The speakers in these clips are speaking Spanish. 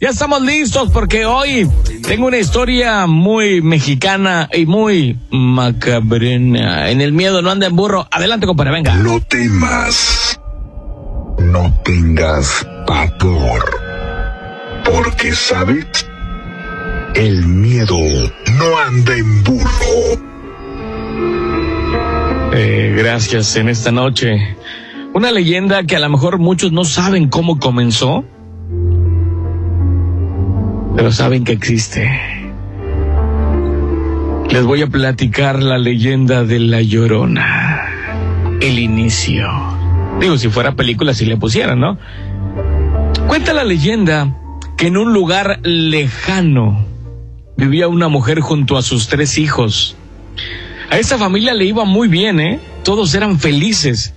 Ya estamos listos porque hoy tengo una historia muy mexicana y muy macabrena. En el miedo no anda en burro. Adelante, compadre, venga. No temas. No tengas pavor. Porque, ¿sabes? El miedo no anda en burro. Eh, gracias en esta noche. Una leyenda que a lo mejor muchos no saben cómo comenzó pero saben que existe. Les voy a platicar la leyenda de la Llorona. El inicio. Digo, si fuera película, si le pusieran, ¿no? Cuenta la leyenda que en un lugar lejano vivía una mujer junto a sus tres hijos. A esa familia le iba muy bien, ¿eh? Todos eran felices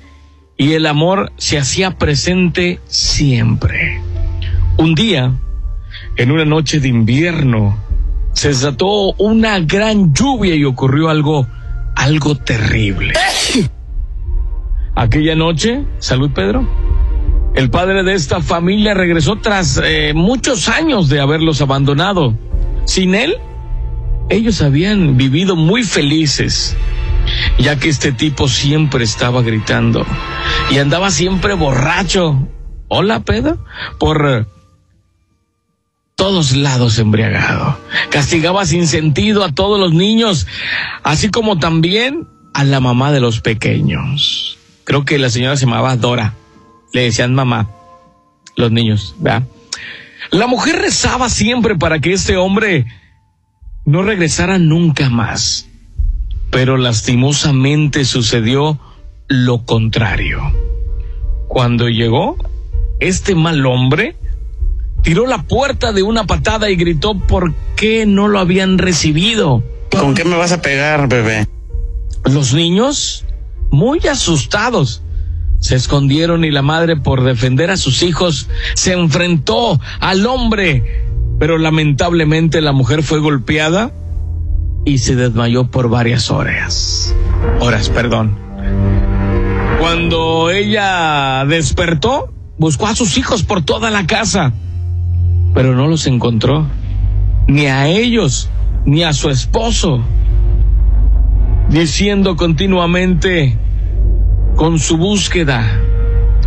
y el amor se hacía presente siempre. Un día, en una noche de invierno se desató una gran lluvia y ocurrió algo, algo terrible. Aquella noche, salud Pedro, el padre de esta familia regresó tras eh, muchos años de haberlos abandonado. Sin él, ellos habían vivido muy felices, ya que este tipo siempre estaba gritando y andaba siempre borracho. Hola, Pedro, por todos lados embriagado. Castigaba sin sentido a todos los niños, así como también a la mamá de los pequeños. Creo que la señora se llamaba Dora. Le decían mamá, los niños, ¿verdad? La mujer rezaba siempre para que este hombre no regresara nunca más. Pero lastimosamente sucedió lo contrario. Cuando llegó, este mal hombre tiró la puerta de una patada y gritó por qué no lo habían recibido. ¿Con qué me vas a pegar, bebé? Los niños, muy asustados, se escondieron y la madre, por defender a sus hijos, se enfrentó al hombre. Pero lamentablemente la mujer fue golpeada y se desmayó por varias horas. Horas, perdón. Cuando ella despertó, buscó a sus hijos por toda la casa pero no los encontró, ni a ellos, ni a su esposo, diciendo continuamente con su búsqueda.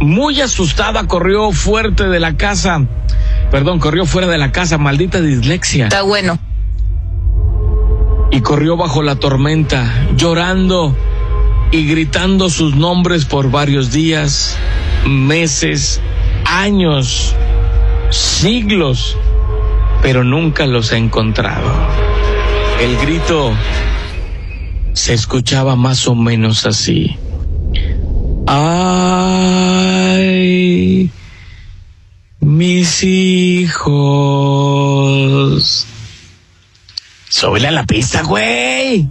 Muy asustada corrió fuerte de la casa, perdón, corrió fuera de la casa, maldita dislexia. Está bueno. Y corrió bajo la tormenta, llorando y gritando sus nombres por varios días, meses, años siglos, pero nunca los ha encontrado. El grito se escuchaba más o menos así. Ay, mis hijos. Súbele a la pista, güey.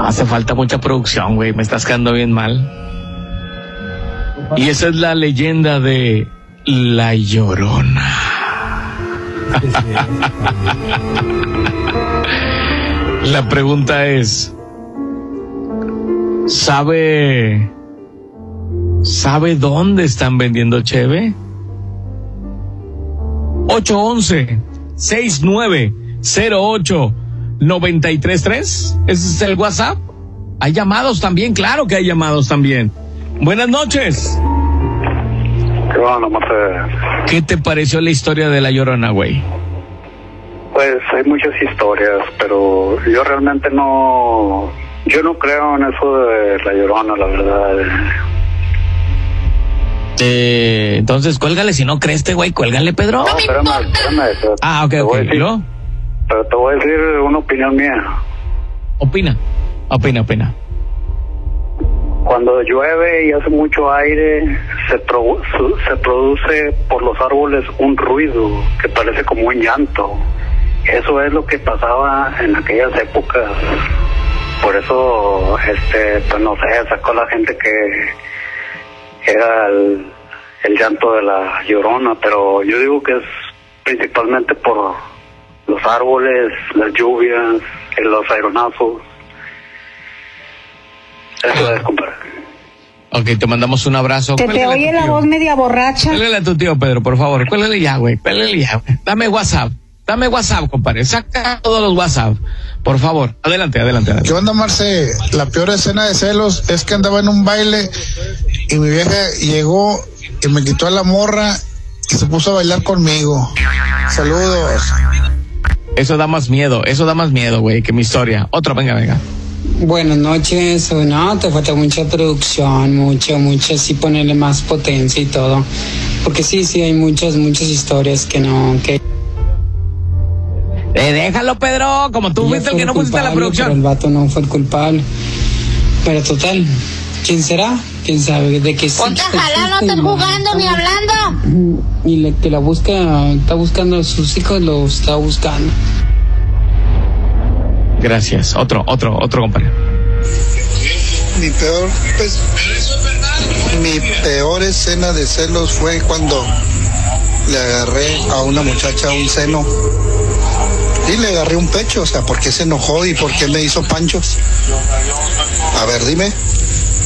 Hace falta mucha producción, güey. Me estás quedando bien mal. Y esa es la leyenda de La Llorona. la pregunta es, ¿sabe, sabe dónde están vendiendo cheve? 811 6908 933 Ese es el WhatsApp. Hay llamados también, claro que hay llamados también. Buenas noches. ¿Qué ¿Qué te pareció la historia de La Llorona, güey? Pues hay muchas historias, pero yo realmente no... Yo no creo en eso de La Llorona, la verdad. Eh, entonces, cuélgale, si no crees, este güey, cuélgale, Pedro. No, espérame, espérame, Ah, ok, ok. Pero te voy a decir una opinión mía. Opina, opina, opina. Cuando llueve y hace mucho aire, se, se produce por los árboles un ruido que parece como un llanto. Eso es lo que pasaba en aquellas épocas. Por eso, este, pues no sé, sacó la gente que era el, el llanto de la llorona, pero yo digo que es principalmente por los árboles, las lluvias, los aeronazos. Eso es, compadre. Ok, te mandamos un abrazo. Se te oye la voz media borracha. Cuélgale a tu tío, Pedro, por favor. Cuélgale ya, güey. Cuélgale ya, güey. Dame WhatsApp. Dame WhatsApp, compadre. Saca todos los WhatsApp. Por favor. Adelante, adelante. adelante. ¿Qué onda, Marce? La peor escena de celos es que andaba en un baile y mi vieja llegó y me quitó a la morra y se puso a bailar conmigo. Saludos. Eso da más miedo. Eso da más miedo, güey, que mi historia. Otro, venga, venga. Buenas noches, no, te falta mucha producción, mucho, mucho, sí ponerle más potencia y todo. Porque sí, sí, hay muchas, muchas historias que no, que Eh, déjalo, Pedro. Como tú fuiste el que no pusiste la culpable, Pero el producción. vato no fue el culpable. Pero total, ¿quién será? ¿Quién sabe? De que sí. Ponte a existe jalar, no y estés jugando ni hablando. Y le, que la busca, está buscando a sus hijos, lo está buscando. Gracias. Otro, otro, otro, compadre. Mi peor, pues, mi peor escena de celos fue cuando le agarré a una muchacha un seno y le agarré un pecho, o sea, ¿por qué se enojó y por qué me hizo panchos? A ver, dime.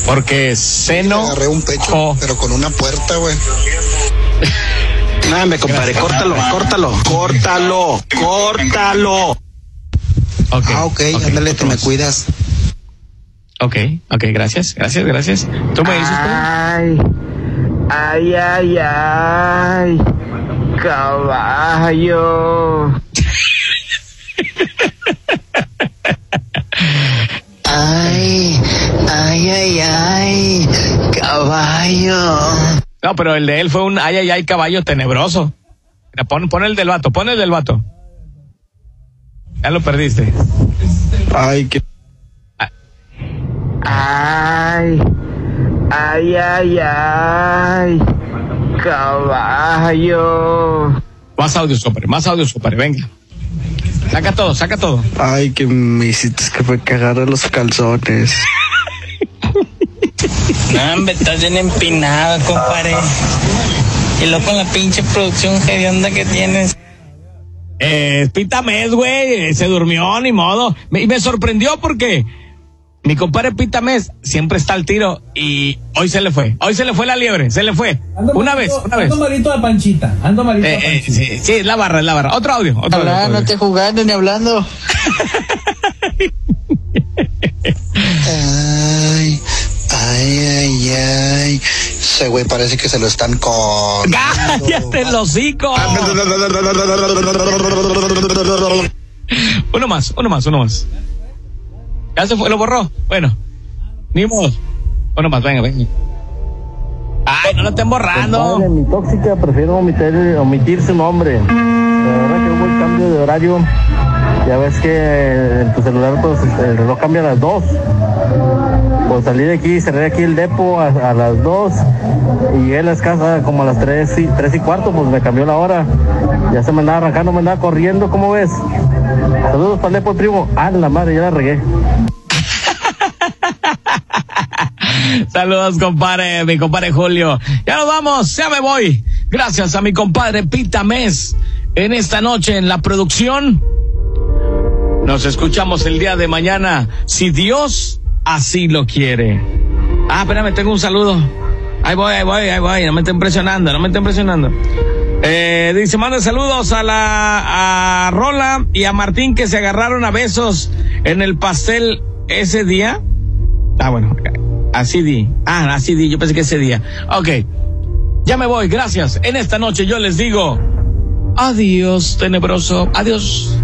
Porque Le seno. agarré un pecho, Oh. pero con una puerta, güey. No, me compadre, córtalo, córtalo, córtalo, córtalo. Ah, ok, ándale, te me cuidas. Ok, ok, gracias, gracias, gracias. ¿Tú me dices? Ay, ay, ay, ay, caballo. Ay, ay, ay, ay, caballo. No, pero el de él fue un ay, ay, ay, caballo tenebroso. Pon, pon el del vato, pon el del vato. Ya lo perdiste. Ay, que. Ay, ay, ay, ay, caballo. Más audio, compadre, más audio, compadre, venga. Saca todo, saca todo. Ay, que me hiciste que me cagara los calzones. No, hombre, estás bien empinado, compadre. Y luego con la pinche producción hedionda que tienes. Eh, Pita Mes, güey, eh, se durmió, ni modo. Me- y me sorprendió porque mi compadre Pita Mes siempre está al tiro y hoy se le fue. Hoy se le fue la liebre, se le fue. Una vez, una vez. Ando malito de panchita. Ando malito de Eh, eh, panchita. sí, sí, es la barra, es la barra. Otro audio, otro. Hola, no audio. te jugando ni hablando. Ay, ay, ay, ay. Ese güey parece que se lo están con. ¡Cállate el hocico! Uno más, uno más, uno más. Ya se fue, lo borró. Bueno, ni modo. Uno más, venga, venga. Ay, no lo estén borrando. mi tóxica prefiero omitir, omitir su nombre. La verdad que hubo el cambio de horario. Ya ves que en tu celular pues el reloj cambia a las 2. Pues salí de aquí, cerré aquí el depo a, las 2 y llegué a la casa como a las 3 y, 3 y cuarto, pues me cambió la hora. Ya se me andaba arrancando, me andaba corriendo, ¿cómo ves? Saludos para el depo, primo. Ah, la madre, ya la regué. Saludos, compadre, mi compadre Julio. Ya nos vamos, ya me voy. Gracias a mi compadre Pita Mes en esta noche en la producción. Nos escuchamos el día de mañana, si Dios así lo quiere. Ah, espérame, tengo un saludo. Ahí voy, ahí voy, ahí voy. No me estén presionando, no me estén presionando. Eh, dice, manda saludos a la, a Rola y a Martín que se agarraron a besos en el pastel ese día. Ah, bueno, así di. Ah, así di, yo pensé que ese día. Ok, ya me voy, gracias. En esta noche yo les digo, adiós, tenebroso, adiós.